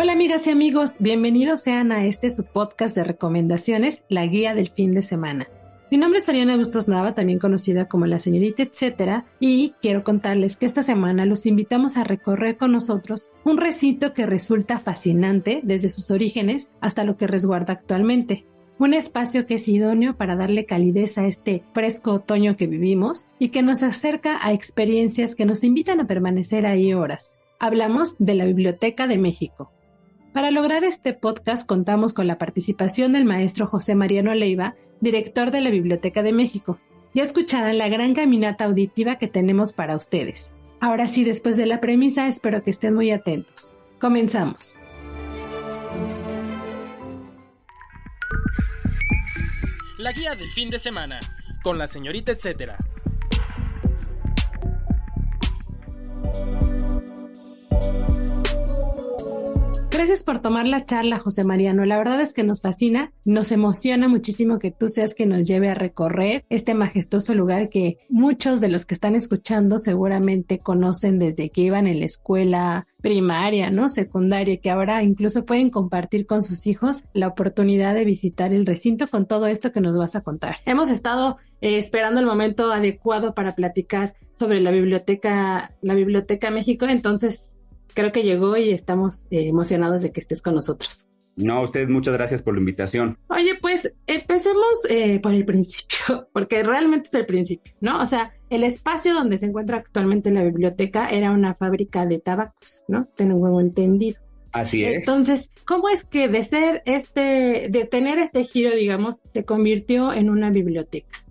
Hola amigas y amigos, bienvenidos sean a este su podcast de recomendaciones, la guía del fin de semana. Mi nombre es Ariana Bustos Nava, también conocida como la señorita etcétera, y quiero contarles que esta semana los invitamos a recorrer con nosotros un recinto que resulta fascinante desde sus orígenes hasta lo que resguarda actualmente. Un espacio que es idóneo para darle calidez a este fresco otoño que vivimos y que nos acerca a experiencias que nos invitan a permanecer ahí horas. Hablamos de la Biblioteca de México, para lograr este podcast contamos con la participación del maestro José Mariano Leiva, director de la Biblioteca de México. Ya escucharán la gran caminata auditiva que tenemos para ustedes. Ahora sí, después de la premisa, espero que estén muy atentos. Comenzamos. La guía del fin de semana, con la señorita etcétera. Gracias por tomar la charla, José Mariano. La verdad es que nos fascina, nos emociona muchísimo que tú seas que nos lleve a recorrer este majestuoso lugar que muchos de los que están escuchando seguramente conocen desde que iban en la escuela primaria, ¿no? Secundaria, que ahora incluso pueden compartir con sus hijos la oportunidad de visitar el recinto con todo esto que nos vas a contar. Hemos estado eh, esperando el momento adecuado para platicar sobre la biblioteca, la Biblioteca México, entonces creo que llegó y estamos eh, emocionados de que estés con nosotros. No, a ustedes muchas gracias por la invitación. Oye, pues empecemos eh, por el principio, porque realmente es el principio, ¿no? O sea, el espacio donde se encuentra actualmente la biblioteca era una fábrica de tabacos, ¿no? Tengo entendido. Así es. Entonces, ¿cómo es que de ser este, de tener este giro, digamos, se convirtió en una biblioteca?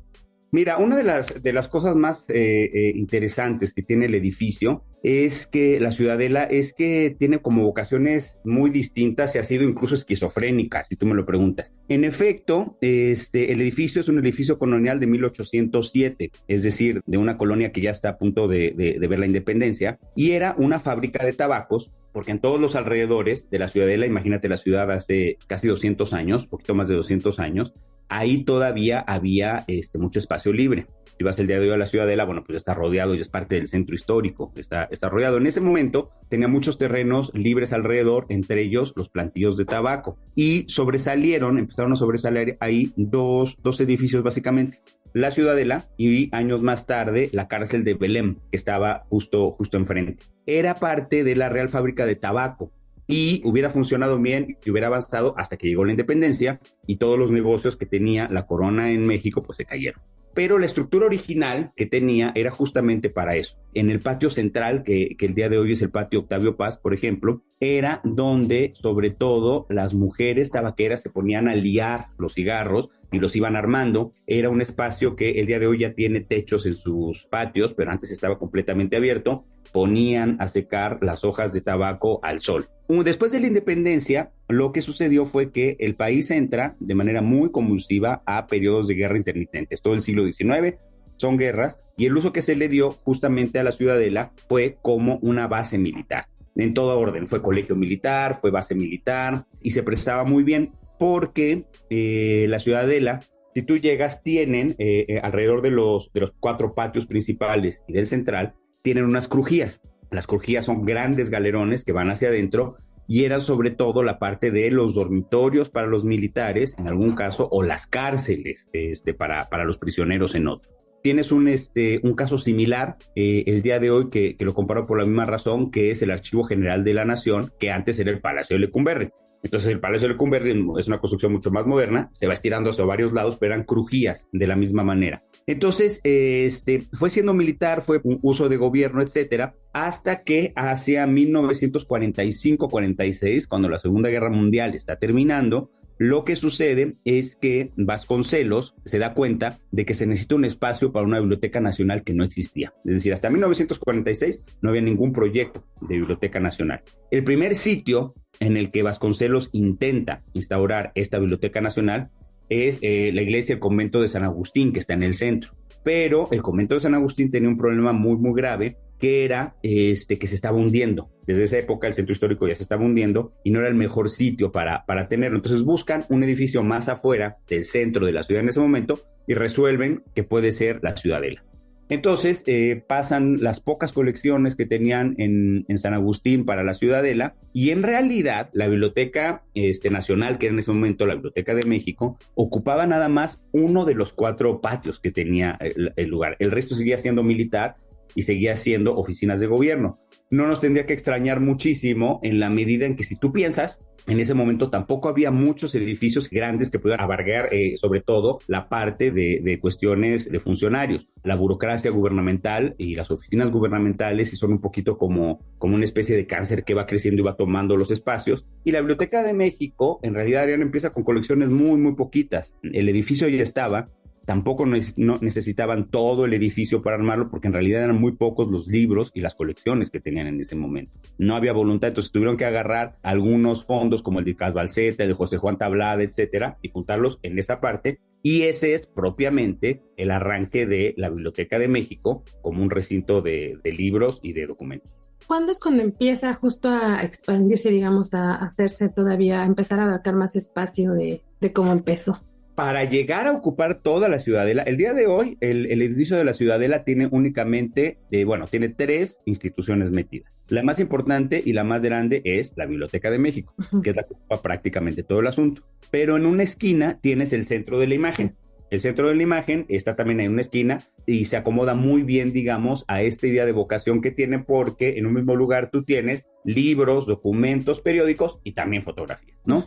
Mira, una de las, de las cosas más eh, eh, interesantes que tiene el edificio es que la ciudadela es que tiene como vocaciones muy distintas y ha sido incluso esquizofrénica, si tú me lo preguntas. En efecto, este, el edificio es un edificio colonial de 1807, es decir, de una colonia que ya está a punto de, de ver la independencia, y era una fábrica de tabacos porque en todos los alrededores de la ciudadela, imagínate la ciudad hace casi 200 años, poquito más de 200 años, ahí todavía había este, mucho espacio libre. Si vas el día de hoy a la Ciudadela, bueno, pues está rodeado y es parte del centro histórico, está, está rodeado. En ese momento tenía muchos terrenos libres alrededor, entre ellos los plantillos de tabaco. Y sobresalieron, empezaron a sobresalir ahí dos, dos edificios básicamente. La Ciudadela y años más tarde la cárcel de Belém, que estaba justo, justo enfrente. Era parte de la Real Fábrica de Tabaco, y hubiera funcionado bien y hubiera avanzado hasta que llegó la independencia y todos los negocios que tenía la corona en México pues se cayeron. Pero la estructura original que tenía era justamente para eso. En el patio central, que, que el día de hoy es el patio Octavio Paz, por ejemplo, era donde sobre todo las mujeres tabaqueras se ponían a liar los cigarros y los iban armando. Era un espacio que el día de hoy ya tiene techos en sus patios, pero antes estaba completamente abierto. Ponían a secar las hojas de tabaco al sol. Después de la independencia, lo que sucedió fue que el país entra de manera muy convulsiva a periodos de guerra intermitentes. Todo el siglo XIX son guerras y el uso que se le dio justamente a la ciudadela fue como una base militar. En todo orden, fue colegio militar, fue base militar y se prestaba muy bien porque eh, la ciudadela, si tú llegas, tienen eh, eh, alrededor de los, de los cuatro patios principales y del central, tienen unas crujías. Las crujías son grandes galerones que van hacia adentro y eran sobre todo la parte de los dormitorios para los militares, en algún caso, o las cárceles este, para, para los prisioneros en otro. Tienes un, este, un caso similar eh, el día de hoy que, que, lo comparo por la misma razón, que es el Archivo General de la Nación, que antes era el Palacio de Lecumberri. Entonces el Palacio de Lecumberri es una construcción mucho más moderna, se va estirando hacia varios lados, pero eran crujías de la misma manera. Entonces, este, fue siendo militar, fue un uso de gobierno, etcétera, hasta que hacia 1945-46, cuando la Segunda Guerra Mundial está terminando, Lo que sucede es que Vasconcelos se da cuenta de que se necesita un espacio para una biblioteca nacional que no existía. Es decir, hasta 1946 no había ningún proyecto de biblioteca nacional. El primer sitio en el que Vasconcelos intenta instaurar esta biblioteca nacional es eh, la iglesia el convento de San Agustín, que está en el centro. Pero el convento de San Agustín tenía un problema muy, muy grave que era este, que se estaba hundiendo. Desde esa época el centro histórico ya se estaba hundiendo y no era el mejor sitio para, para tenerlo. Entonces buscan un edificio más afuera del centro de la ciudad en ese momento y resuelven que puede ser la ciudadela. Entonces eh, pasan las pocas colecciones que tenían en, San Agustín para la Ciudadela y en realidad la Biblioteca este, Nacional, que era en ese momento la Biblioteca de México, ocupaba nada más uno de los cuatro patios que tenía el lugar. El resto seguía siendo militar y seguía siendo oficinas de gobierno. No nos tendría que extrañar muchísimo en la medida en que si tú piensas, en ese momento tampoco había muchos edificios grandes que pudieran abarcar eh, sobre todo la parte de, cuestiones de funcionarios. La burocracia gubernamental y las oficinas gubernamentales son un poquito como, como una especie de cáncer que va creciendo y va tomando los espacios. Y la Biblioteca de México, en realidad, ya empieza con colecciones muy, muy poquitas. El edificio ya estaba, Tampoco necesitaban todo el edificio para armarlo porque en realidad eran muy pocos los libros y las colecciones que tenían en ese momento. No había voluntad, entonces tuvieron que agarrar algunos fondos como el de Casbalceta, el de José Juan Tablada, etcétera, y juntarlos en esa parte. Y ese es propiamente el arranque de la Biblioteca de México como un recinto de, libros y de documentos. ¿Cuándo es cuando empieza justo a expandirse, digamos, a hacerse todavía, a empezar a abarcar más espacio de, de cómo empezó? Para llegar a ocupar toda la ciudadela, el día de hoy el, edificio de la ciudadela tiene únicamente, eh, bueno, tiene tres instituciones metidas. La más importante y la más grande es la Biblioteca de México, que es la que ocupa prácticamente todo el asunto. Pero en una esquina tienes el centro de la imagen. El centro de la imagen está también en una esquina y se acomoda muy bien, digamos, a esta idea de vocación que tiene porque en un mismo lugar tú tienes libros, documentos, periódicos y también fotografías, ¿no?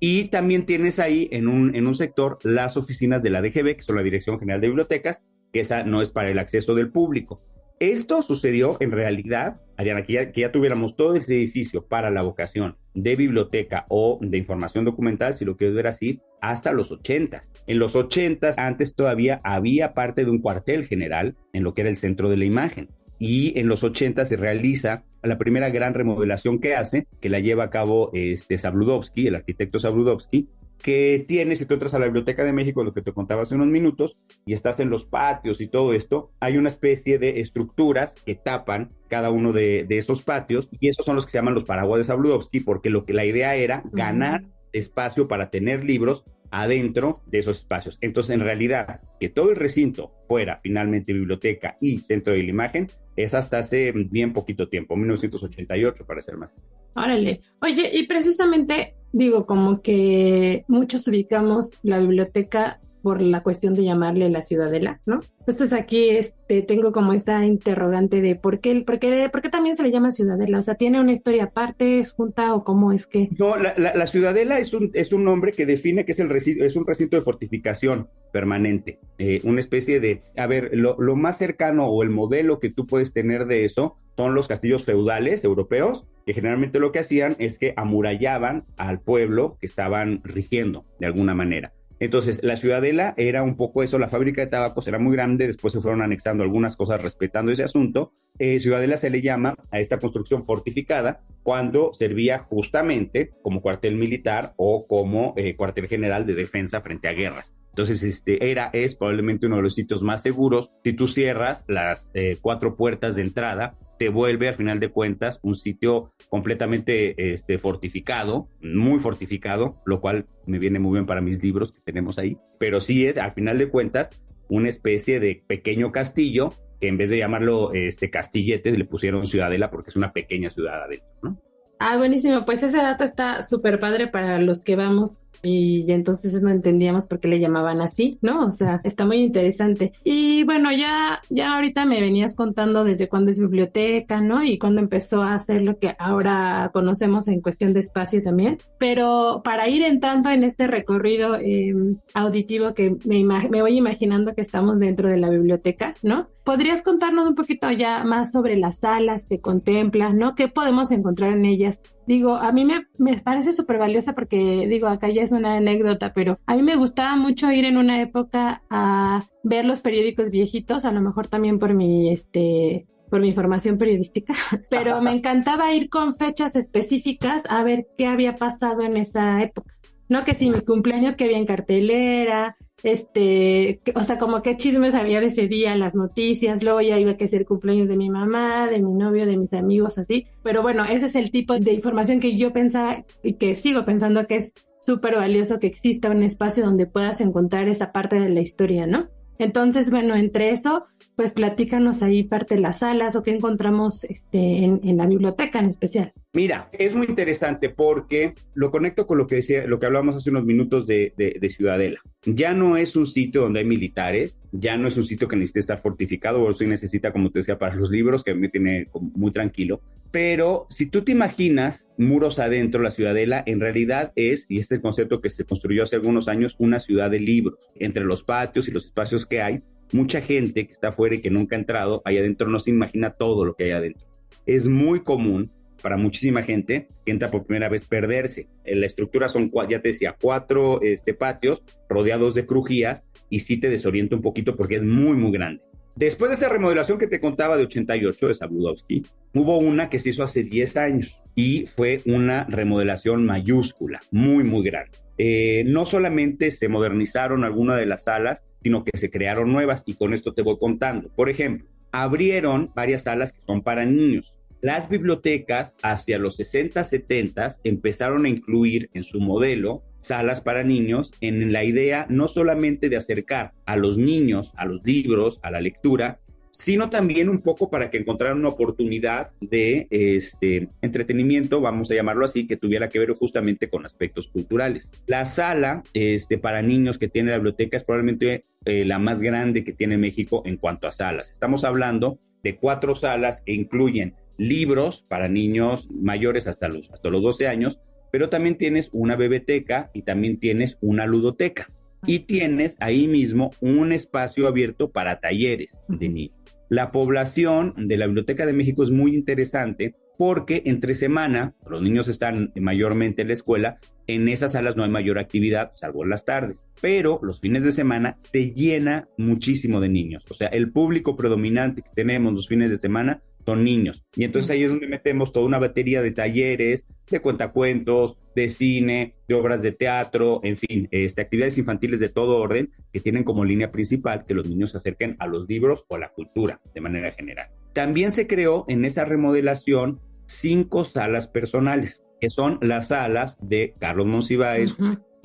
Y también tienes ahí en un, en un sector las oficinas de la DGB, que son la Dirección General de Bibliotecas, que esa no es para el acceso del público. Esto sucedió en realidad, Ariana, que ya, que ya tuviéramos todo ese edificio para la vocación de biblioteca o de información documental, si lo quieres ver así, hasta los 80. En los 80 antes todavía había parte de un cuartel general en lo que era el centro de la imagen y en los 80 se realiza la primera gran remodelación que hace, que la lleva a cabo este Zabludovsky, el arquitecto Zabludovsky, que tiene, si tú entras a la Biblioteca de México, lo que te contaba hace unos minutos, y estás en los patios y todo esto, hay una especie de estructuras que tapan cada uno de, de esos patios, y esos son los que se llaman los paraguas de Zabludovsky, porque lo que la idea era ganar espacio para tener libros adentro de esos espacios. Entonces, en realidad, que todo el recinto fuera finalmente biblioteca y centro de la imagen, es hasta hace bien poquito tiempo, 1988 para ser más. Órale. Oye, y precisamente digo, como que muchos ubicamos la biblioteca por la cuestión de llamarle la ciudadela, ¿no? Entonces aquí este, tengo como esta interrogante de por qué, por qué, por qué también se le llama ciudadela, o sea, ¿tiene una historia aparte, es junta o cómo es que? No, la, la, ciudadela es un, es un nombre que define que es, el es un recinto de fortificación permanente, eh, una especie de, a ver, lo, lo más cercano o el modelo que tú puedes tener de eso son los castillos feudales europeos, que generalmente lo que hacían es que amurallaban al pueblo que estaban rigiendo de alguna manera. Entonces, la ciudadela era un poco eso, la fábrica de tabacos era muy grande, después se fueron anexando algunas cosas respetando ese asunto. Eh, ciudadela se le llama a esta construcción fortificada cuando servía justamente como cuartel militar o como eh, cuartel general de defensa frente a guerras. Entonces, este era, es probablemente uno de los sitios más seguros. Si tú cierras las eh, cuatro puertas de entrada, te vuelve al final de cuentas un sitio completamente este, fortificado, muy fortificado, lo cual me viene muy bien para mis libros que tenemos ahí, pero sí es al final de cuentas una especie de pequeño castillo que en vez de llamarlo este castilletes le pusieron ciudadela porque es una pequeña ciudad adentro, ¿no? Ah, buenísimo. Pues ese dato está súper padre para los que vamos y entonces no entendíamos por qué le llamaban así, ¿no? O sea, está muy interesante. Y bueno, ya, ya ahorita me venías contando desde cuándo es biblioteca, ¿no? Y cuándo empezó a hacer lo que ahora conocemos en cuestión de espacio también. Pero para ir entrando en este recorrido em, auditivo que me, me voy imaginando que estamos dentro de la biblioteca, ¿no? ¿Podrías contarnos un poquito ya más sobre las salas que contemplas, ¿no? ¿Qué podemos encontrar en ellas digo, a mí me, me parece súper valiosa porque, digo, acá ya es una anécdota, pero a mí me gustaba mucho ir en una época a ver los periódicos viejitos, a lo mejor también por mi, este, por mi información periodística, pero me encantaba ir con fechas específicas a ver qué había pasado en esa época. No que si mi cumpleaños que había en cartelera, este, o sea, como qué chismes había de ese día, las noticias, luego ya iba a ser cumpleaños de mi mamá, de mi novio, de mis amigos, así. Pero bueno, ese es el tipo de información que yo pensaba y que sigo pensando que es súper valioso que exista un espacio donde puedas encontrar esa parte de la historia, ¿no? Entonces, bueno, entre eso, pues platícanos ahí parte de las salas o qué encontramos este, en, la biblioteca en especial. Mira, es muy interesante porque lo conecto con lo que decía, lo que hablábamos hace unos minutos de, Ciudadela. Ya no es un sitio donde hay militares, ya no es un sitio que necesite estar fortificado, o se necesita, como te decía, para los libros, que me tiene muy tranquilo. Pero si tú te imaginas muros adentro, la Ciudadela en realidad es, y este concepto que se construyó hace algunos años, una ciudad de libros. Entre los patios y los espacios que hay, mucha gente que está afuera y que nunca ha entrado, ahí adentro no se imagina todo lo que hay adentro. Es muy común para muchísima gente que entra por primera vez perderse. Eh, la estructura son, ya te decía, cuatro este, patios rodeados de crujías y sí te desorienta un poquito porque es muy, muy grande. Después de esta remodelación que te contaba de 88 de Sabudowski, hubo una que se hizo hace 10 años y fue una remodelación mayúscula, muy, muy grande. Eh, no solamente se modernizaron algunas de las salas, sino que se crearon nuevas y con esto te voy contando. Por ejemplo, abrieron varias salas que son para niños. Las bibliotecas hacia los 60, 70 empezaron a incluir en su modelo salas para niños en la idea no solamente de acercar a los niños a los libros, a la lectura, sino también un poco para que encontraran una oportunidad de este, entretenimiento, vamos a llamarlo así, que tuviera que ver justamente con aspectos culturales. La sala este, para niños que tiene la biblioteca es probablemente eh, la más grande que tiene México en cuanto a salas. Estamos hablando de cuatro salas que incluyen libros para niños mayores hasta los, hasta los 12 años, pero también tienes una bebeteca y también tienes una ludoteca. Y tienes ahí mismo un espacio abierto para talleres de niños. La población de la Biblioteca de México es muy interesante porque entre semana los niños están mayormente en la escuela, en esas salas no hay mayor actividad, salvo las tardes, pero los fines de semana se llena muchísimo de niños. O sea, el público predominante que tenemos los fines de semana son niños. Y entonces ahí es donde metemos toda una batería de talleres, de cuentacuentos, de cine, de obras de teatro, en fin, este, actividades infantiles de todo orden que tienen como línea principal que los niños se acerquen a los libros o a la cultura de manera general. También se creó en esa remodelación cinco salas personales, que son las salas de Carlos Monsiváis,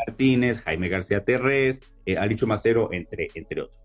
Martínez, Jaime García Terrés, eh, Alicho Macero, entre, entre otros.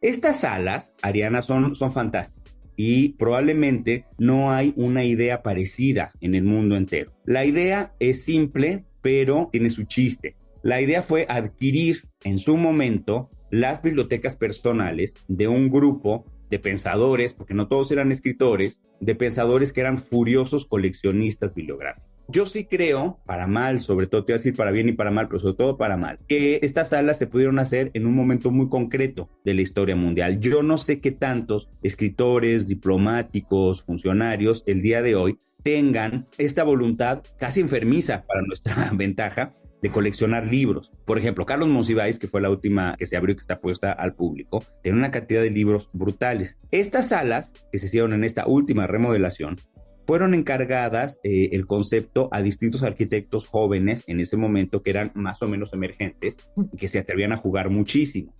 Estas salas, Ariana, son, son fantásticas y probablemente no hay una idea parecida en el mundo entero. La idea es simple, pero tiene su chiste. La idea fue adquirir en su momento las bibliotecas personales de un grupo de pensadores, porque no todos eran escritores, de pensadores que eran furiosos coleccionistas bibliográficos. Yo sí creo, para mal, sobre todo te voy a decir para bien y para mal, pero sobre todo para mal, que estas salas se pudieron hacer en un momento muy concreto de la historia mundial. Yo no sé qué tantos escritores, diplomáticos, funcionarios el día de hoy tengan esta voluntad casi enfermiza para nuestra ventaja de coleccionar libros. Por ejemplo, Carlos Monsiváis, que fue la última que se abrió y que está puesta al público, tiene una cantidad de libros brutales. Estas salas que se hicieron en esta última remodelación fueron encargadas eh, el concepto a distintos arquitectos jóvenes en ese momento que eran más o menos emergentes y que se atrevían a jugar muchísimo.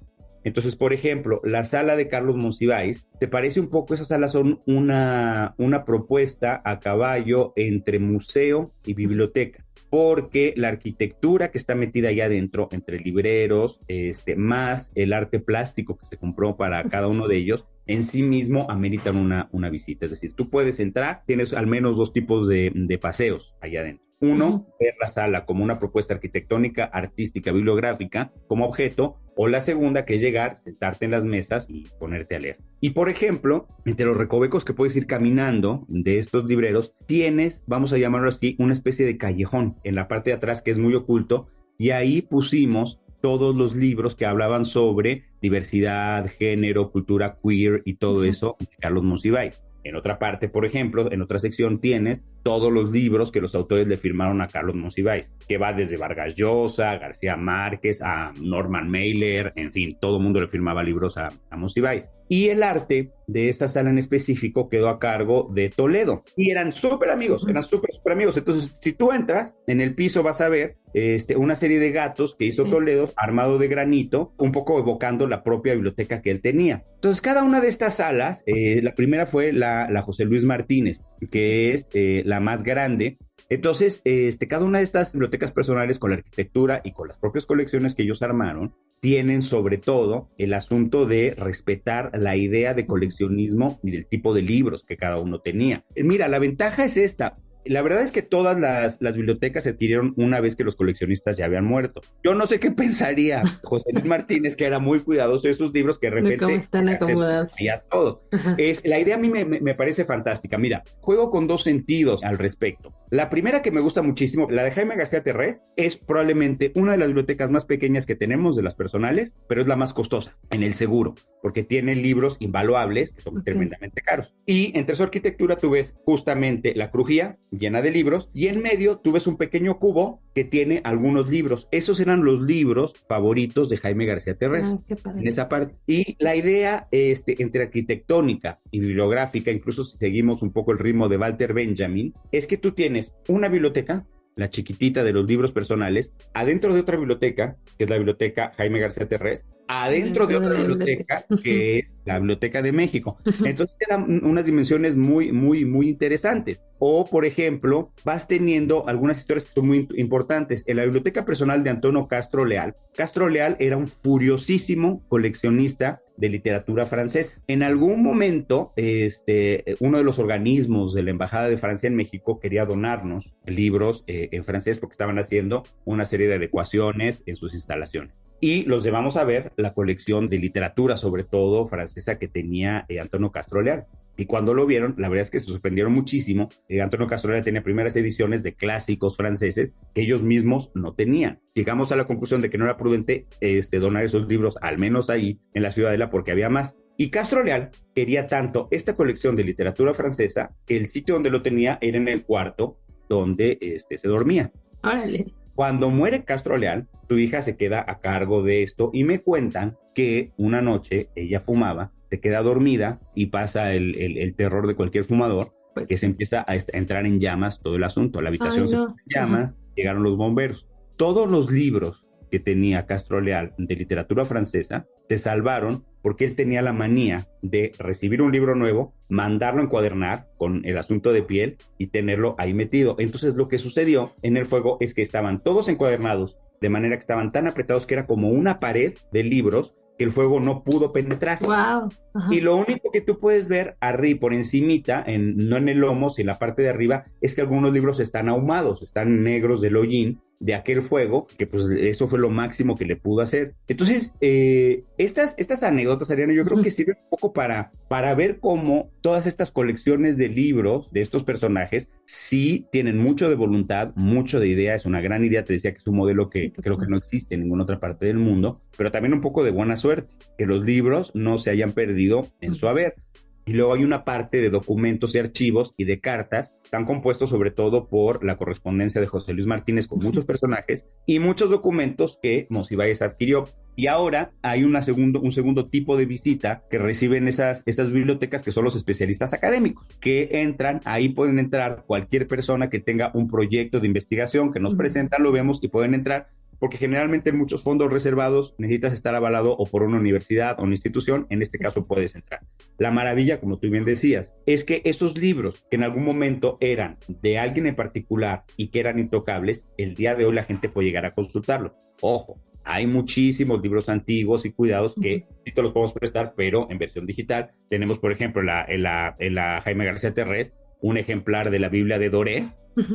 Entonces, por ejemplo, la sala de Carlos Monsiváis, se parece un poco, esas salas son una, una propuesta a caballo entre museo y biblioteca, porque la arquitectura que está metida allá adentro, entre libreros, este, más el arte plástico que se compró para cada uno de ellos, en sí mismo ameritan una, una visita. Es decir, tú puedes entrar, tienes al menos dos tipos de, de paseos allá adentro. Uno, ver la sala como una propuesta arquitectónica, artística, bibliográfica, como objeto, o la segunda, que es llegar, sentarte en las mesas y ponerte a leer. Y por ejemplo, entre los recovecos que puedes ir caminando de estos libreros, tienes, vamos a llamarlo así, una especie de callejón en la parte de atrás que es muy oculto, y ahí pusimos todos los libros que hablaban sobre diversidad, género, cultura queer y todo eso de Carlos Monsiváis. En otra parte, por ejemplo, en otra sección tienes todos los libros que los autores le firmaron a Carlos Monsiváis, que va desde Vargas Llosa, García Márquez, a Norman Mailer, en fin, todo el mundo le firmaba libros a, a Monsiváis. Y el arte de esta sala en específico quedó a cargo de Toledo. Y eran súper amigos, eran súper, súper amigos. Entonces, si tú entras, en el piso vas a ver este, una serie de gatos que hizo Toledo armado de granito, un poco evocando la propia biblioteca que él tenía. Entonces, cada una de estas salas, eh, la primera fue la, la, José Luis Martínez, que es eh, la más grande. Entonces, este, cada una de estas bibliotecas personales con la arquitectura y con las propias colecciones que ellos armaron, tienen sobre todo el asunto de respetar la idea de coleccionismo y del tipo de libros que cada uno tenía. Mira, la ventaja es esta. La verdad es que todas las, las, bibliotecas se adquirieron una vez que los coleccionistas ya habían muerto. Yo no sé qué pensaría José Luis Martínez, que era muy cuidadoso de esos libros que de repente... ¿Cómo están acomodados? Y a todo. Es, la idea a mí me, me, me, parece fantástica. Mira, juego con dos sentidos al respecto. La primera que me gusta muchísimo, la de Jaime García Terrés, es probablemente una de las bibliotecas más pequeñas que tenemos de las personales, pero es la más costosa en el seguro, porque tiene libros invaluables que son tremendamente caros. Y entre su arquitectura tú ves justamente la crujía, llena de libros y en medio tú ves un pequeño cubo que tiene algunos libros. Esos eran los libros favoritos de Jaime García Terrés Ah, en esa parte. Y la idea este, entre arquitectónica y bibliográfica, incluso si seguimos un poco el ritmo de Walter Benjamin, es que tú tienes una biblioteca la chiquitita de los libros personales, adentro de otra biblioteca, que es la biblioteca Jaime García Terrés, adentro de otra biblioteca, que es la Biblioteca de México. Entonces te dan unas dimensiones muy, muy, muy interesantes. O, por ejemplo, vas teniendo algunas historias que son muy importantes. En la biblioteca personal de Antonio Castro Leal, Castro Leal era un furiosísimo coleccionista de literatura francesa. En algún momento, este, uno de los organismos de la Embajada de Francia en México quería donarnos libros eh, en francés porque estaban haciendo una serie de adecuaciones en sus instalaciones y los llevamos a ver la colección de literatura, sobre todo francesa, que tenía eh, Antonio Castro Leal. Y cuando lo vieron, la verdad es que se sorprendieron muchísimo. Eh, Antonio Castro Leal tenía primeras ediciones de clásicos franceses que ellos mismos no tenían. Llegamos a la conclusión de que no era prudente este, donar esos libros, al menos ahí en la Ciudadela, porque había más. Y Castro Leal quería tanto esta colección de literatura francesa que el sitio donde lo tenía era en el cuarto donde este, se dormía. Órale. Cuando muere Castro Leal, su hija se queda a cargo de esto y me cuentan que una noche ella fumaba, se queda dormida y pasa el, el, el terror de cualquier fumador, que se empieza a, entrar en llamas todo el asunto. La habitación Ay, no. se -huh. llegaron los bomberos. Todos los libros que tenía Castro Leal de literatura francesa se salvaron porque él tenía la manía de recibir un libro nuevo, mandarlo encuadernar con el asunto de piel y tenerlo ahí metido. Entonces lo que sucedió en el fuego es que estaban todos encuadernados, de manera que estaban tan apretados que era como una pared de libros que el fuego no pudo penetrar. Wow. Y lo único que tú puedes ver arriba, por encimita, en, no en el lomo, sino en la parte de arriba, es que algunos libros están ahumados, están negros del hollín de aquel fuego, que pues eso fue lo máximo que le pudo hacer. Entonces, eh, estas, estas anécdotas, Ariana, yo creo que sirven un poco para, para ver cómo todas estas colecciones de libros de estos personajes sí tienen mucho de voluntad, mucho de idea, es una gran idea, te decía que es un modelo que creo que no existe en ninguna otra parte del mundo, pero también un poco de buena suerte, que los libros no se hayan perdido en su haber. Y luego hay una parte de documentos y archivos y de cartas, están compuestos sobre todo por la correspondencia de José Luis Martínez con muchos personajes y muchos documentos que Monsiváis adquirió. Y ahora hay una segundo, un segundo tipo de visita que reciben esas, esas bibliotecas que son los especialistas académicos, que entran, ahí pueden entrar cualquier persona que tenga un proyecto de investigación que nos presentan, lo vemos y pueden entrar porque generalmente en muchos fondos reservados necesitas estar avalado o por una universidad o una institución, en este caso puedes entrar. La maravilla, como tú bien decías, es que esos libros que en algún momento eran de alguien en particular y que eran intocables, el día de hoy la gente puede llegar a consultarlo. Ojo, hay muchísimos libros antiguos y cuidados que sí te los podemos prestar, pero en versión digital. Tenemos, por ejemplo, la, en la, en la Jaime García Terrés, un ejemplar de la Biblia de Doré,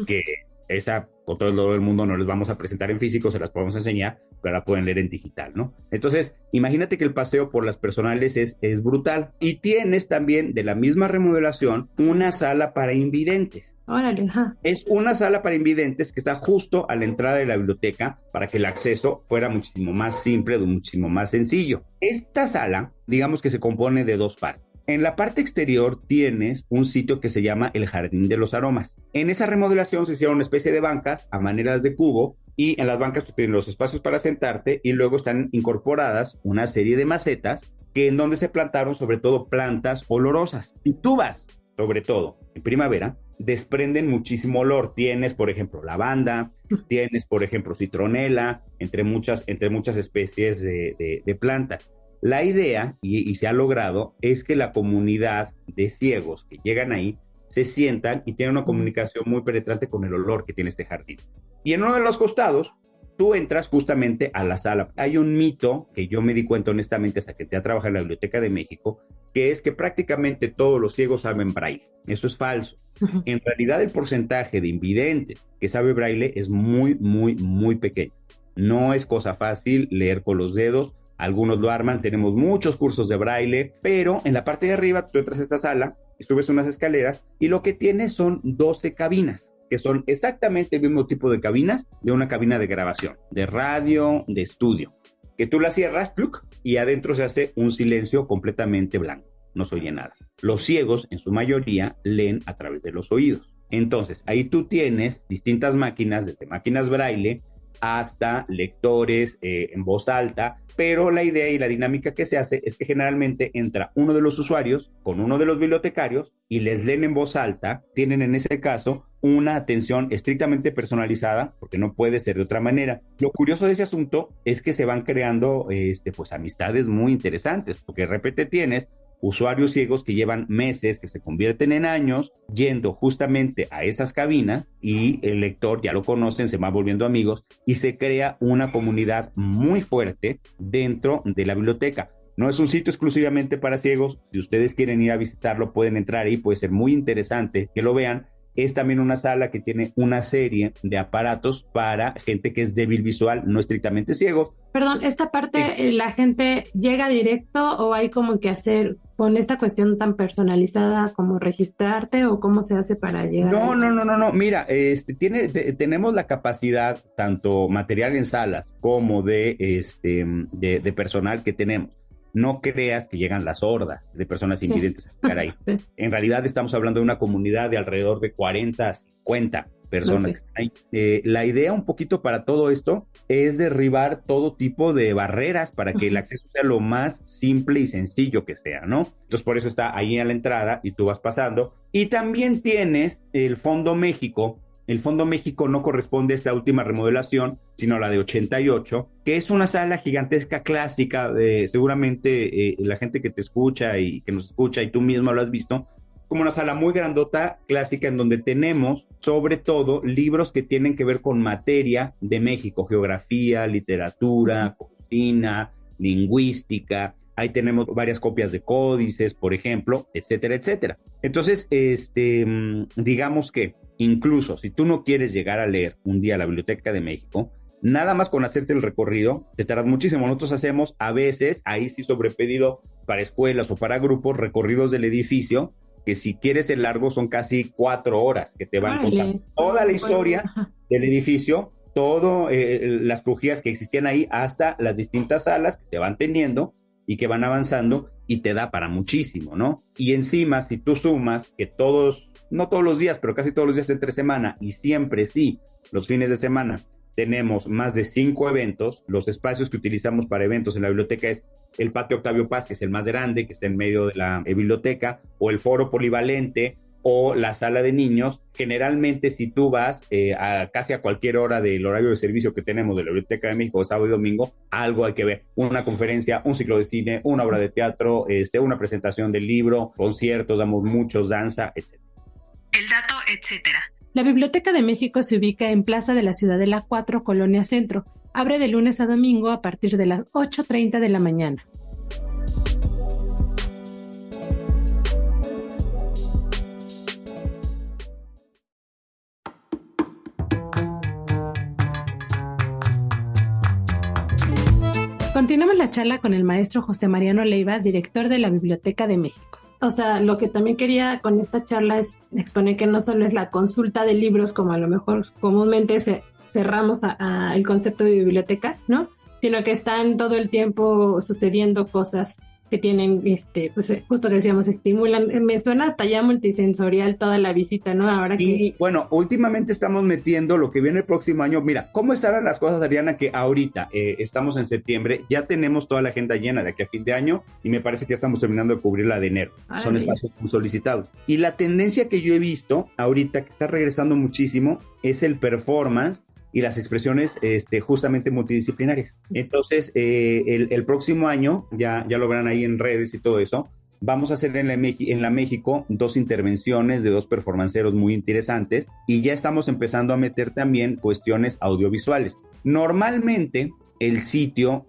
que esa con todo el dolor del mundo no les vamos a presentar en físico, se las podemos enseñar, pero la pueden leer en digital, ¿no? Entonces, imagínate que el paseo por las personales es, es brutal. Y tienes también de la misma remodelación una sala para invidentes. Órale, ajá. Es una sala para invidentes que está justo a la entrada de la biblioteca para que el acceso fuera muchísimo más simple, muchísimo más sencillo. Esta sala, digamos que se compone de dos partes. En la parte exterior tienes un sitio que se llama el Jardín de los Aromas. En esa remodelación se hicieron una especie de bancas a maneras de cubo y en las bancas tú tienes los espacios para sentarte y luego están incorporadas una serie de macetas que en donde se plantaron sobre todo plantas olorosas. Y tú vas, sobre todo en primavera, desprenden muchísimo olor. Tienes, por ejemplo, lavanda, tienes, por ejemplo, citronela, entre muchas, entre muchas especies de, de plantas. La idea, y, se ha logrado, es que la comunidad de ciegos que llegan ahí se sientan y tienen una comunicación muy penetrante con el olor que tiene este jardín. Y en uno de los costados, tú entras justamente a la sala. Hay un mito que yo me di cuenta honestamente hasta que te ha trabajado en la Biblioteca de México, que es que prácticamente todos los ciegos saben braille. Eso es falso. En realidad el porcentaje de invidentes que sabe braille es muy, muy, muy pequeño. No es cosa fácil leer con los dedos algunos lo arman, tenemos muchos cursos de braille, pero en la parte de arriba tú entras a esta sala subes unas escaleras y lo que tienes son 12 cabinas que son exactamente el mismo tipo de cabinas de una cabina de grabación, de radio, de estudio, que tú la cierras y adentro se hace un silencio completamente blanco, no se oye nada. Los ciegos, en su mayoría, leen a través de los oídos. Entonces, ahí tú tienes distintas máquinas, desde máquinas braille hasta lectores eh, en voz alta, pero la idea y la dinámica que se hace es que generalmente entra uno de los usuarios con uno de los bibliotecarios y les leen en voz alta, tienen en ese caso una atención estrictamente personalizada, porque no puede ser de otra manera. Lo curioso de ese asunto es que se van creando este, pues, amistades muy interesantes, porque de repente tienes usuarios ciegos que llevan meses, que se convierten en años, yendo justamente a esas cabinas y el lector ya lo conocen, se va volviendo amigos y se crea una comunidad muy fuerte dentro de la biblioteca. No es un sitio exclusivamente para ciegos, si ustedes quieren ir a visitarlo pueden entrar ahí, puede ser muy interesante que lo vean es también una sala que tiene una serie de aparatos para gente que es débil visual, no estrictamente ciego. Perdón, esta parte, ¿la gente llega directo o hay como que hacer con esta cuestión tan personalizada como registrarte o cómo se hace para llegar? No, no, no, no, no. Mira, este, tiene, tenemos la capacidad, tanto material en salas como de, este, de personal que tenemos no creas que llegan las hordas de personas invidentes a llegar ahí. En realidad estamos hablando de una comunidad de alrededor de 40 50 personas que están ahí. Eh, la idea un poquito para todo esto es derribar todo tipo de barreras para que el acceso sea lo más simple y sencillo que sea, ¿no? Entonces por eso está ahí a la entrada y tú vas pasando. Y también tienes el Fondo México, el Fondo México no corresponde a esta última remodelación, sino la de 88, que es una sala gigantesca clásica, de, seguramente eh, la gente que te escucha y que nos escucha y tú mismo lo has visto, como una sala muy grandota, clásica, en donde tenemos sobre todo libros que tienen que ver con materia de México, geografía, literatura, cocina, lingüística. Ahí tenemos varias copias de códices, por ejemplo, etcétera, etcétera. Entonces, este, mm, digamos que Incluso si tú no quieres llegar a leer un día la Biblioteca de México, nada más con hacerte el recorrido, te tardas muchísimo. Nosotros hacemos a veces, ahí sí sobre pedido para escuelas o para grupos, recorridos del edificio, que si quieres el largo son casi cuatro horas que te van contando toda la historia del edificio, todas eh, las crujías que existían ahí, hasta las distintas salas que se van teniendo y que van avanzando y te da para muchísimo, ¿no? Y encima, si tú sumas que todos no todos los días, pero casi todos los días entre semana y siempre sí, los fines de semana, tenemos más de cinco eventos. Los espacios que utilizamos para eventos en la biblioteca es el patio Octavio Paz, que es el más grande, que está en medio de la eh, biblioteca, o el foro polivalente, o la sala de niños. Generalmente, si tú vas eh, a casi a cualquier hora del horario de servicio que tenemos de la Biblioteca de México, sábado y domingo, algo hay que ver. Una conferencia, un ciclo de cine, una obra de teatro, este, una presentación del libro, conciertos, damos muchos, danza, etc el dato, etcétera. La Biblioteca de México se ubica en Plaza de la Ciudadela 4, Colonia Centro. Abre de lunes a domingo a partir de las 8.30 de la mañana. Continuamos la charla con el maestro José Mariano Leiva, director de la Biblioteca de México o sea, lo que también quería con esta charla es exponer que no solo es la consulta de libros, como a lo mejor comúnmente cerramos el concepto de biblioteca, ¿no? Sino que están todo el tiempo sucediendo cosas que tienen, este, pues eh, justo que decíamos, estimulan, eh, me suena hasta ya multisensorial toda la visita, ¿no? Ahora sí, bueno, últimamente estamos metiendo lo que viene el próximo año. Mira, ¿cómo estarán las cosas, Ariana? Que ahorita eh, estamos en septiembre, ya tenemos toda la agenda llena de aquí a fin de año y me parece que ya estamos terminando de cubrir la de enero. Son espacios muy solicitados. Y la tendencia que yo he visto ahorita, que está regresando muchísimo, es el performance y las expresiones este, justamente multidisciplinarias. Entonces, eh, el, próximo año, ya, ya lo verán ahí en redes y todo eso, vamos a hacer en la, en la México dos intervenciones de dos performanceros muy interesantes y ya estamos empezando a meter también cuestiones audiovisuales. Normalmente, el sitio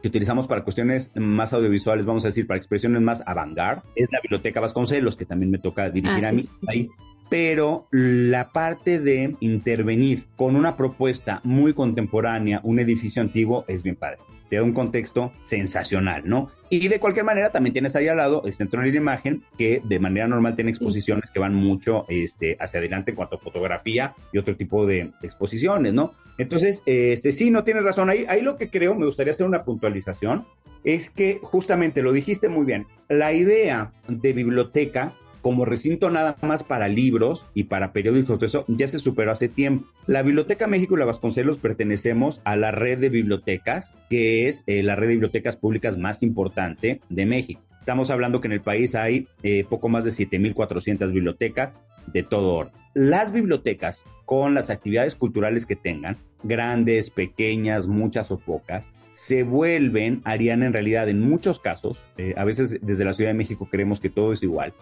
que utilizamos para cuestiones más audiovisuales, vamos a decir, para expresiones más avant es la Biblioteca Vasconcelos, que también me toca dirigir ah, a mí ahí pero la parte de intervenir con una propuesta muy contemporánea, un edificio antiguo, es bien padre. Te da un contexto sensacional, ¿no? Y de cualquier manera, también tienes ahí al lado el Centro de la Imagen, que de manera normal tiene exposiciones que van mucho este, hacia adelante en cuanto a fotografía y otro tipo de exposiciones, ¿no? Entonces, este, sí, no tienes razón. Ahí, ahí lo que creo, me gustaría hacer una puntualización, es que justamente lo dijiste muy bien, la idea de biblioteca como recinto nada más para libros y para periódicos, eso ya se superó hace tiempo. La Biblioteca México y la Vasconcelos pertenecemos a la red de bibliotecas, que es eh, la red de bibliotecas públicas más importante de México. Estamos hablando que en el país hay eh, poco más de 7.400 bibliotecas de todo orden. Las bibliotecas, con las actividades culturales que tengan, grandes, pequeñas, muchas o pocas, se vuelven, harían en realidad en muchos casos, eh, a veces desde la Ciudad de México creemos que todo es igual,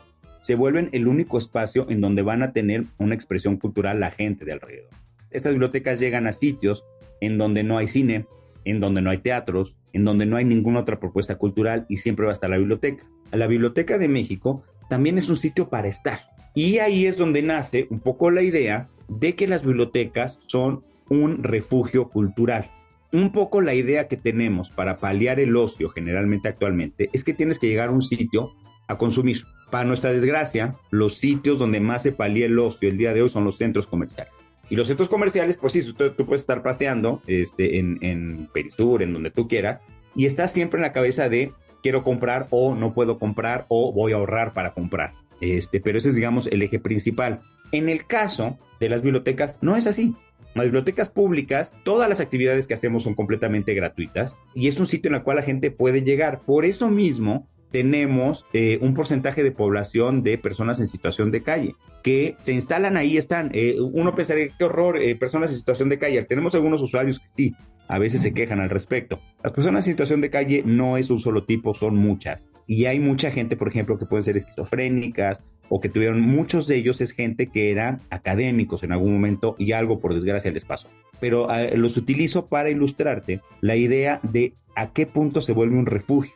se vuelven el único espacio en donde van a tener una expresión cultural la gente de alrededor. Estas bibliotecas llegan a sitios en donde no hay cine, en donde no hay teatros, en donde no hay ninguna otra propuesta cultural y siempre va a estar la biblioteca. La Biblioteca de México también es un sitio para estar. Y ahí es donde nace un poco la idea de que las bibliotecas son un refugio cultural. Un poco la idea que tenemos para paliar el ocio generalmente actualmente es que tienes que llegar a un sitio a consumir. Para nuestra desgracia, los sitios donde más se palía el ocio el día de hoy son los centros comerciales. Y los centros comerciales, pues sí, tú, tú puedes estar paseando este, en, en Perisur, en donde tú quieras, y estás siempre en la cabeza de quiero comprar o no puedo comprar o voy a ahorrar para comprar. Este, pero ese es, digamos, el eje principal. En el caso de las bibliotecas, no es así. Las bibliotecas públicas, todas las actividades que hacemos son completamente gratuitas y es un sitio en el cual la gente puede llegar. Por eso mismo, tenemos eh, un porcentaje de población de personas en situación de calle que se instalan ahí, están. Eh, uno pensaría, qué horror, eh, personas en situación de calle. Tenemos algunos usuarios que sí, a veces se quejan al respecto. Las personas en situación de calle no es un solo tipo, son muchas. Y hay mucha gente, por ejemplo, que pueden ser esquizofrénicas o que tuvieron, muchos de ellos es gente que eran académicos en algún momento y algo por desgracia les pasó. Pero los utilizo para ilustrarte la idea de a qué punto se vuelve un refugio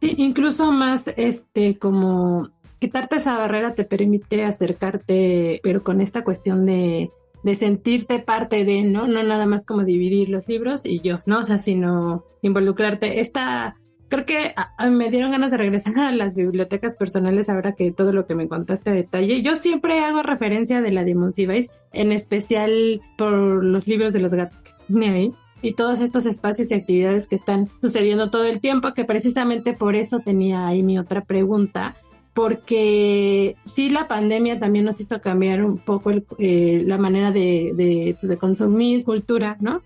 incluso más este como quitarte esa barrera te permite acercarte, pero con esta cuestión de, de sentirte parte de, ¿no? No nada más como dividir los libros y yo, ¿no? O sea, sino involucrarte. Esta, creo que me dieron ganas de regresar a las bibliotecas personales ahora que todo lo que me contaste a detalle. Yo siempre hago referencia de la de Monsiváis, en especial por los libros de los gatos que tiene ahí y todos estos espacios y actividades que están sucediendo todo el tiempo, que precisamente por eso tenía ahí mi otra pregunta, porque sí la pandemia también nos hizo cambiar un poco eh, la manera de, pues, de, consumir cultura, ¿no?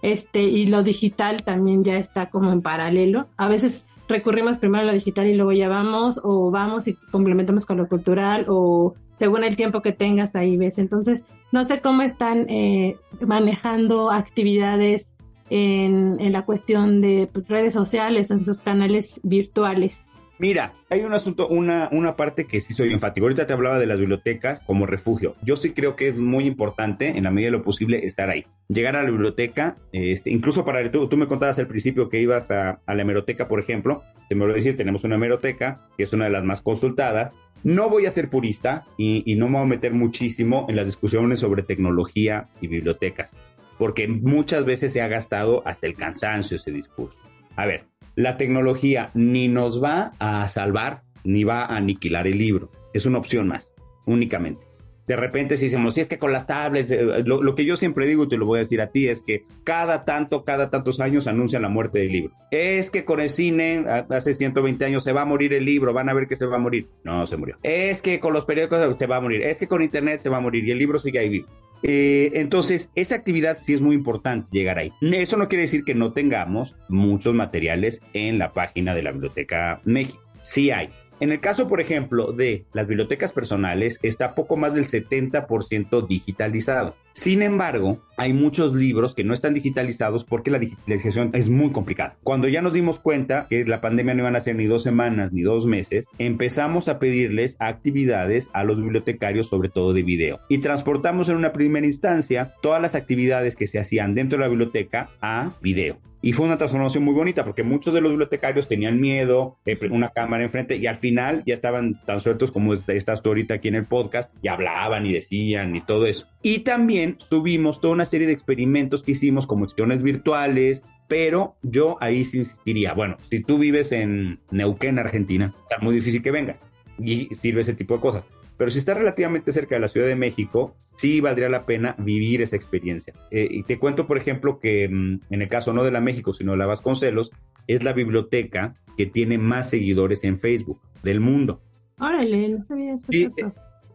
Este, y lo digital también ya está como en paralelo. A veces recurrimos primero a lo digital y luego ya vamos, o vamos y complementamos con lo cultural, o según el tiempo que tengas ahí ves. Entonces, no sé cómo están eh, manejando actividades en, la cuestión de pues, redes sociales, en sus canales virtuales. Mira, hay un asunto, una, una parte que sí soy enfático. Ahorita te hablaba de las bibliotecas como refugio. Yo sí creo que es muy importante, en la medida de lo posible, estar ahí. Llegar a la biblioteca, este, incluso para tú, tú me contabas al principio que ibas a, la hemeroteca, por ejemplo. Te me lo decir, tenemos una hemeroteca, que es una de las más consultadas. No voy a ser purista y, y no me voy a meter muchísimo en las discusiones sobre tecnología y bibliotecas porque muchas veces se ha gastado hasta el cansancio ese discurso. A ver, la tecnología ni nos va a salvar ni va a aniquilar el libro. Es una opción más, únicamente. de repente si decimos, si es que con las tablets, eh, lo, lo, que yo siempre digo y te lo voy a decir a ti es que cada tanto, cada tantos años anuncian la muerte del libro. Es que con el cine, hace 120 años se va a morir el libro, van a ver que se va a morir. No, se murió. Es que con los periódicos se va a morir. Es que con internet se va a morir y el libro sigue ahí vivo. Eh, entonces, esa actividad sí es muy importante llegar ahí. Eso no quiere decir que no tengamos muchos materiales en la página de la Biblioteca México. Sí hay. En el caso, por ejemplo, de las bibliotecas personales, está poco más del 70% digitalizado. Sin embargo, hay muchos libros que no están digitalizados porque la digitalización es muy complicada. Cuando ya nos dimos cuenta que la pandemia no iban a ser ni dos semanas ni dos meses, empezamos a pedirles actividades a los bibliotecarios, sobre todo de video. Y transportamos en una primera instancia todas las actividades que se hacían dentro de la biblioteca a video. Y fue una transformación muy bonita porque muchos de los bibliotecarios tenían miedo, de una cámara enfrente y al final ya estaban tan sueltos como estás tú ahorita aquí en el podcast y hablaban y decían y todo eso. Y también tuvimos toda una serie de experimentos que hicimos como exposiciones virtuales, pero yo ahí sí insistiría, bueno, si tú vives en Neuquén, Argentina, está muy difícil que vengas y sirve ese tipo de cosas. Pero si está relativamente cerca de la Ciudad de México, sí valdría la pena vivir esa experiencia. Eh, y te cuento, por ejemplo, que mm, en el caso no de la México, sino de la Vasconcelos, es la biblioteca que tiene más seguidores en Facebook del mundo. Órale, no sabía eso. Eh,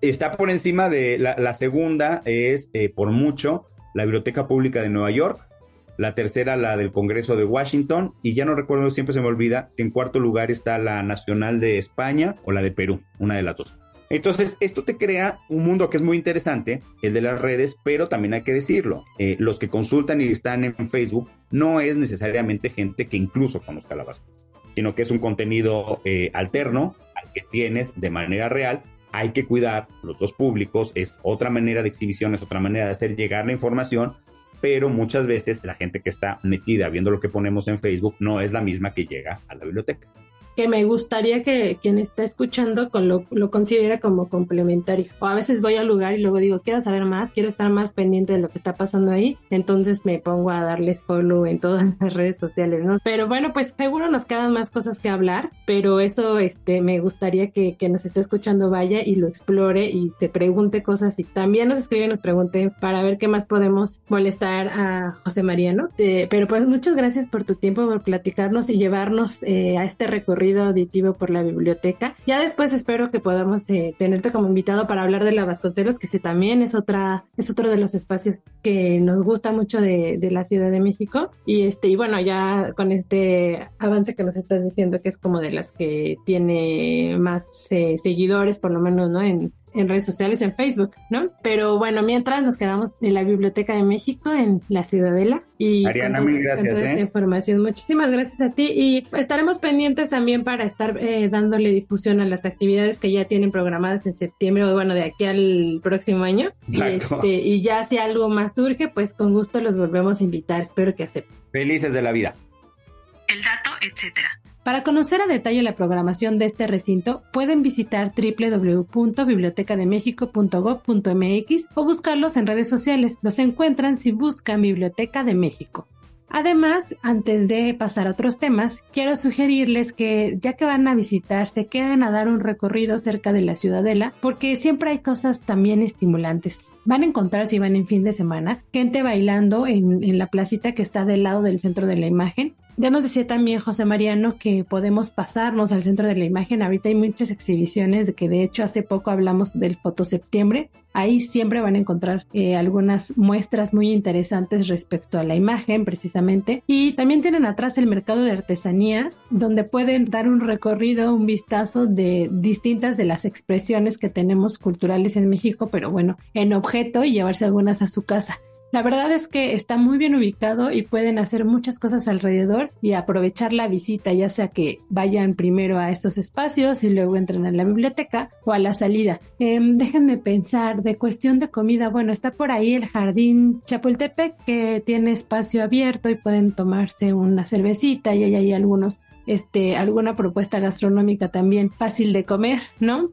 está por encima de la, segunda, es eh, por mucho la Biblioteca Pública de Nueva York, la tercera la del Congreso de Washington y ya no recuerdo, siempre se me olvida, si en cuarto lugar está la Nacional de España o la de Perú, una de las dos. Entonces, esto te crea un mundo que es muy interesante, el de las redes, pero también hay que decirlo, eh, los que consultan y están en Facebook no es necesariamente gente que incluso conozca la base, sino que es un contenido eh, alterno al que tienes de manera real. Hay que cuidar los dos públicos, es otra manera de exhibición, es otra manera de hacer llegar la información, pero muchas veces la gente que está metida viendo lo que ponemos en Facebook no es la misma que llega a la biblioteca que me gustaría que quien está escuchando con lo, lo considere como complementario. O a veces voy al lugar y luego digo, quiero saber más, quiero estar más pendiente de lo que está pasando ahí, entonces me pongo a darles follow en todas las redes sociales, ¿no? Pero bueno, pues seguro nos quedan más cosas que hablar, pero eso este, me gustaría que, que nos esté escuchando vaya y lo explore y se pregunte cosas y también nos escribe y nos pregunte para ver qué más podemos molestar a José Mariano. pero pues muchas gracias por tu tiempo, por platicarnos y llevarnos eh, a este recorrido auditivo por la biblioteca. Ya después espero que podamos eh, tenerte como invitado para hablar de la Vasconcelos, que también es otra, es otro de los espacios que nos gusta mucho de, de, la Ciudad de México. Y este, y bueno, ya con este avance que nos estás diciendo, que es como de las que tiene más eh, seguidores, por lo menos, ¿no? En, en redes sociales, en Facebook, ¿no? Pero bueno, mientras nos quedamos en la Biblioteca de México, en la Ciudadela. Y Ariana, mil gracias. esta ¿eh? información. Muchísimas gracias a ti y estaremos pendientes también para estar eh, dándole difusión a las actividades que ya tienen programadas en septiembre o bueno, de aquí al próximo año. Y, este, y ya si algo más surge, pues con gusto los volvemos a invitar. Espero que acepten. Felices de la vida. El dato, etcétera. Para conocer a detalle la programación de este recinto, pueden visitar www.bibliotecademexico.gov.mx o buscarlos en redes sociales. Los encuentran si buscan Biblioteca de México. Además, antes de pasar a otros temas, quiero sugerirles que ya que van a visitar, se queden a dar un recorrido cerca de la ciudadela, porque siempre hay cosas también estimulantes. Van a encontrar, si van en fin de semana, gente bailando en, en la placita que está del lado del centro de la imagen ya nos decía también José Mariano que podemos pasarnos al centro de la imagen. Ahorita hay muchas exhibiciones, de que de hecho hace poco hablamos del Foto Septiembre. Ahí siempre van a encontrar eh, algunas muestras muy interesantes respecto a la imagen, precisamente. Y también tienen atrás el mercado de artesanías, donde pueden dar un recorrido, un vistazo de distintas de las expresiones que tenemos culturales en México, pero bueno, en objeto y llevarse algunas a su casa. La verdad es que está muy bien ubicado y pueden hacer muchas cosas alrededor y aprovechar la visita, ya sea que vayan primero a esos espacios y luego entren a la biblioteca o a la salida. Em, déjenme pensar, de cuestión de comida, bueno, está por ahí el jardín Chapultepec que tiene espacio abierto y pueden tomarse una cervecita y ahí hay algunos este, alguna propuesta gastronómica también fácil de comer, ¿no?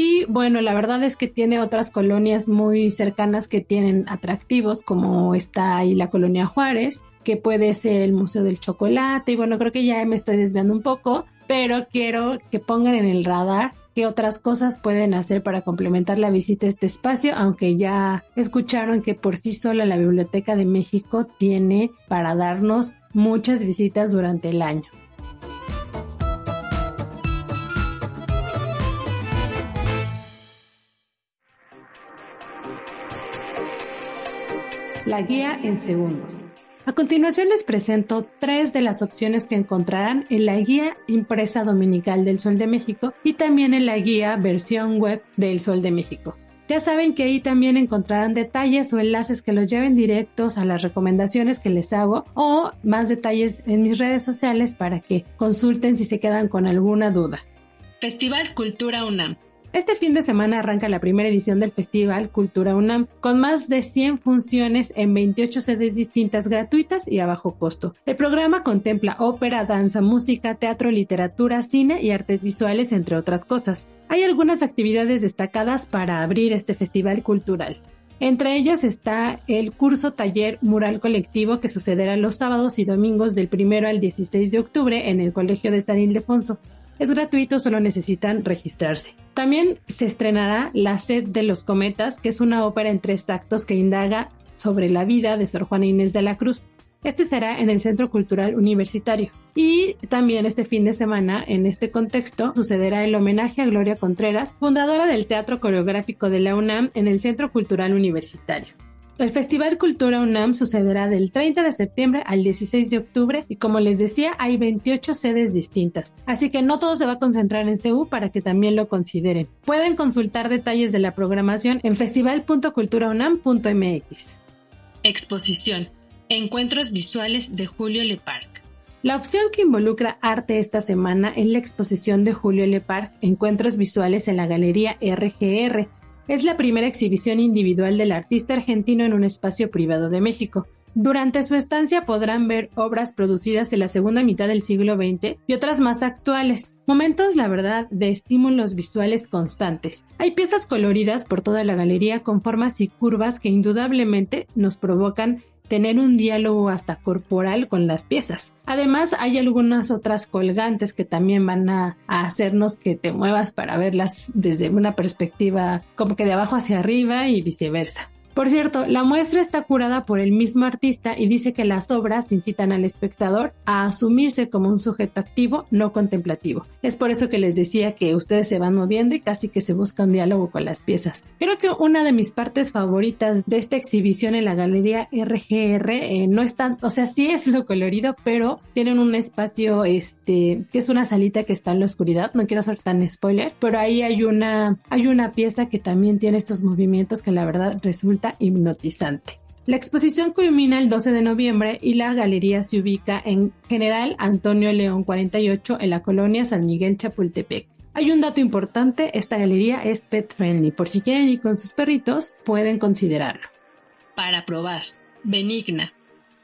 Y bueno, la verdad es que tiene otras colonias muy cercanas que tienen atractivos, como está ahí la colonia Juárez, que puede ser el Museo del Chocolate. Y bueno, creo que ya me estoy desviando un poco, pero quiero que pongan en el radar qué otras cosas pueden hacer para complementar la visita a este espacio, aunque ya escucharon que por sí sola la Biblioteca de México tiene para darnos muchas visitas durante el año. La guía en segundos. A continuación les presento tres de las opciones que encontrarán en la guía impresa dominical del Sol de México y también en la guía versión web del Sol de México. Ya saben que ahí también encontrarán detalles o enlaces que los lleven directos a las recomendaciones que les hago o más detalles en mis redes sociales para que consulten si se quedan con alguna duda. Festival Cultura UNAM. Este fin de semana arranca la primera edición del Festival Cultura UNAM, con más de 100 funciones en 28 sedes distintas gratuitas y a bajo costo. El programa contempla ópera, danza, música, teatro, literatura, cine y artes visuales, entre otras cosas. Hay algunas actividades destacadas para abrir este festival cultural. Entre ellas está el curso taller mural colectivo que sucederá los sábados y domingos del 1 al 16 de octubre en el Colegio de San Ildefonso. Es gratuito, solo necesitan registrarse. También se estrenará La sed de los cometas, que es una ópera en tres actos que indaga sobre la vida de Sor Juana Inés de la Cruz. Este será en el Centro Cultural Universitario. Y también este fin de semana, en este contexto, sucederá el homenaje a Gloria Contreras, fundadora del Teatro Coreográfico de la UNAM en el Centro Cultural Universitario. El Festival Cultura UNAM sucederá del 30 de septiembre al 16 de octubre y como les decía hay 28 sedes distintas, así que no todo se va a concentrar en CEU para que también lo consideren. Pueden consultar detalles de la programación en festival.culturaunam.mx. Exposición. Encuentros visuales de Julio Leparc. La opción que involucra arte esta semana es la exposición de Julio Leparc, Encuentros visuales en la Galería RGR, es la primera exhibición individual del artista argentino en un espacio privado de México. Durante su estancia podrán ver obras producidas en la segunda mitad del siglo XX y otras más actuales, momentos, la verdad, de estímulos visuales constantes. Hay piezas coloridas por toda la galería con formas y curvas que indudablemente nos provocan tener un diálogo hasta corporal con las piezas. Además, hay algunas otras colgantes que también van a, hacernos que te muevas para verlas desde una perspectiva como que de abajo hacia arriba y viceversa. Por cierto, la muestra está curada por el mismo artista y dice que las obras incitan al espectador a asumirse como un sujeto activo, no contemplativo. Es por eso que les decía que ustedes se van moviendo y casi que se busca un diálogo con las piezas. Creo que una de mis partes favoritas de esta exhibición en la galería RGR eh, no es tan, o sea, sí es lo colorido, pero tienen un espacio, este, que es una salita que está en la oscuridad. No quiero ser tan spoiler, pero ahí hay una, hay una pieza que también tiene estos movimientos que la verdad resulta hipnotizante. La exposición culmina el 12 de noviembre y la galería se ubica en General Antonio León 48 en la colonia San Miguel Chapultepec. Hay un dato importante, esta galería es pet friendly, por si quieren ir con sus perritos pueden considerarlo. Para probar, benigna.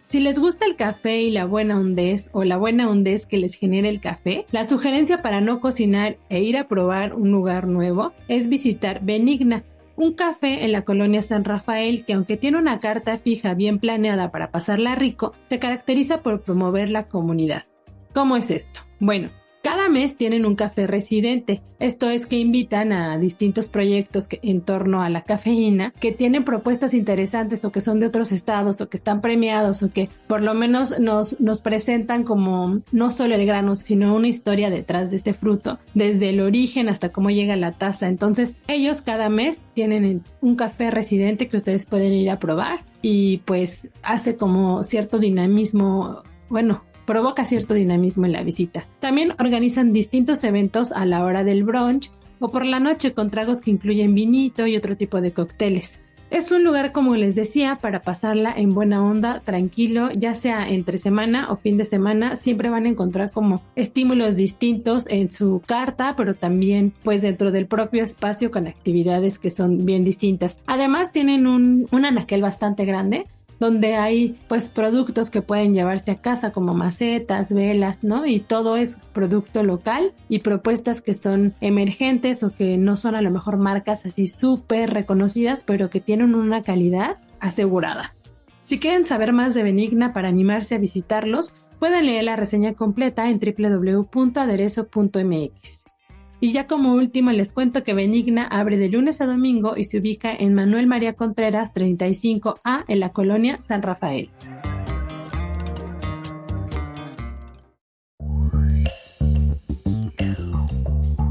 Si les gusta el café y la buena hondez o la buena hondez que les genera el café, la sugerencia para no cocinar e ir a probar un lugar nuevo es visitar Benigna, un café en la colonia San Rafael que aunque tiene una carta fija bien planeada para pasarla rico, se caracteriza por promover la comunidad. ¿Cómo es esto? Bueno, cada mes tienen un café residente, esto es que invitan a distintos proyectos en torno a la cafeína que tienen propuestas interesantes o que son de otros estados o que están premiados o que por lo menos nos, nos presentan como no solo el grano, sino una historia detrás de este fruto, desde el origen hasta cómo llega la taza. Entonces ellos cada mes tienen un café residente que ustedes pueden ir a probar y pues hace como cierto dinamismo, bueno, provoca cierto dinamismo en la visita. También organizan distintos eventos a la hora del brunch o por la noche con tragos que incluyen vinito y otro tipo de cócteles. Es un lugar, como les decía, para pasarla en buena onda, tranquilo, ya sea entre semana o fin de semana, siempre van a encontrar como estímulos distintos en su carta, pero también pues dentro del propio espacio con actividades que son bien distintas. Además tienen un, un bastante grande donde hay pues productos que pueden llevarse a casa como macetas, velas, ¿no? Y todo es producto local y propuestas que son emergentes o que no son a lo mejor marcas así súper reconocidas, pero que tienen una calidad asegurada. Si quieren saber más de Benigna para animarse a visitarlos, pueden leer la reseña completa en www.aderezo.mx. Y ya como último les cuento que Benigna abre de lunes a domingo y se ubica en Manuel María Contreras 35A en la colonia San Rafael.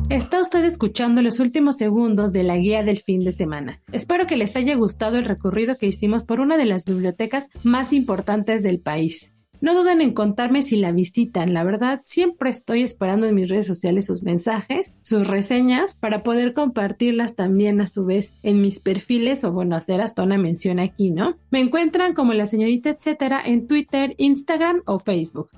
Está usted escuchando los últimos segundos de la guía del fin de semana. Espero que les haya gustado el recorrido que hicimos por una de las bibliotecas más importantes del país. No duden en contarme si la visitan. La verdad, siempre estoy esperando en mis redes sociales sus mensajes, sus reseñas, para poder compartirlas también a su vez en mis perfiles o bueno, hacer hasta una mención aquí, ¿no? Me encuentran como la señorita etcétera en Twitter, Instagram o Facebook.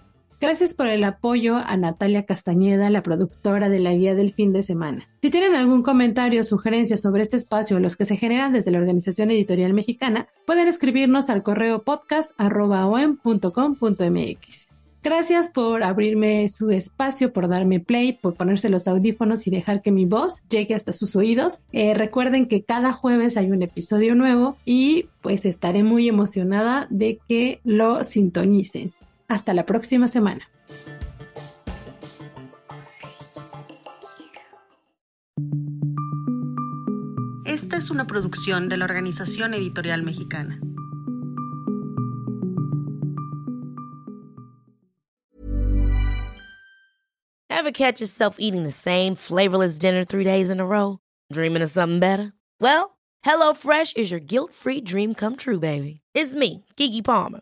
Gracias por el apoyo a Natalia Castañeda, la productora de la guía del fin de semana. Si tienen algún comentario o sugerencia sobre este espacio o los que se generan desde la Organización Editorial Mexicana, pueden escribirnos al correo podcast.com.mx. Gracias por abrirme su espacio, por darme play, por ponerse los audífonos y dejar que mi voz llegue hasta sus oídos. Eh, recuerden que cada jueves hay un episodio nuevo y pues estaré muy emocionada de que lo sintonicen. Hasta la próxima semana. Esta es una producción de la Organización Editorial Mexicana. Ever catch yourself eating the same flavorless dinner three days in a row? Dreaming of something better? Well, HelloFresh is your guilt-free dream come true, baby. It's me, Kiki Palmer.